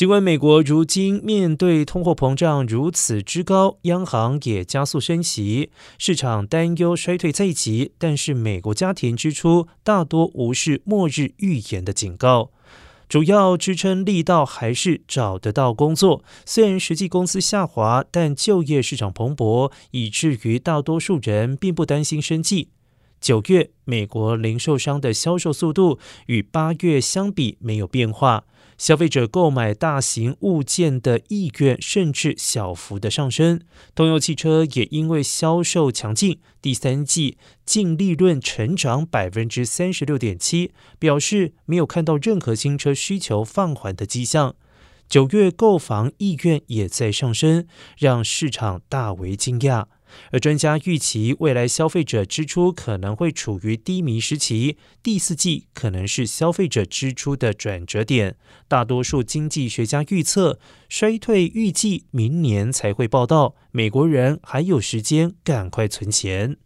尽管美国如今面对通货膨胀如此之高，央行也加速升息，市场担忧衰退在即，但是美国家庭支出大多无视末日预言的警告。主要支撑力道还是找得到工作。虽然实际工资下滑，但就业市场蓬勃，以至于大多数人并不担心生计。九月，美国零售商的销售速度与八月相比没有变化。消费者购买大型物件的意愿甚至小幅的上升，通用汽车也因为销售强劲，第三季净利润成长百分之三十六点七，表示没有看到任何新车需求放缓的迹象。九月购房意愿也在上升，让市场大为惊讶。而专家预期，未来消费者支出可能会处于低迷时期，第四季可能是消费者支出的转折点。大多数经济学家预测，衰退预计明年才会报道。美国人还有时间，赶快存钱。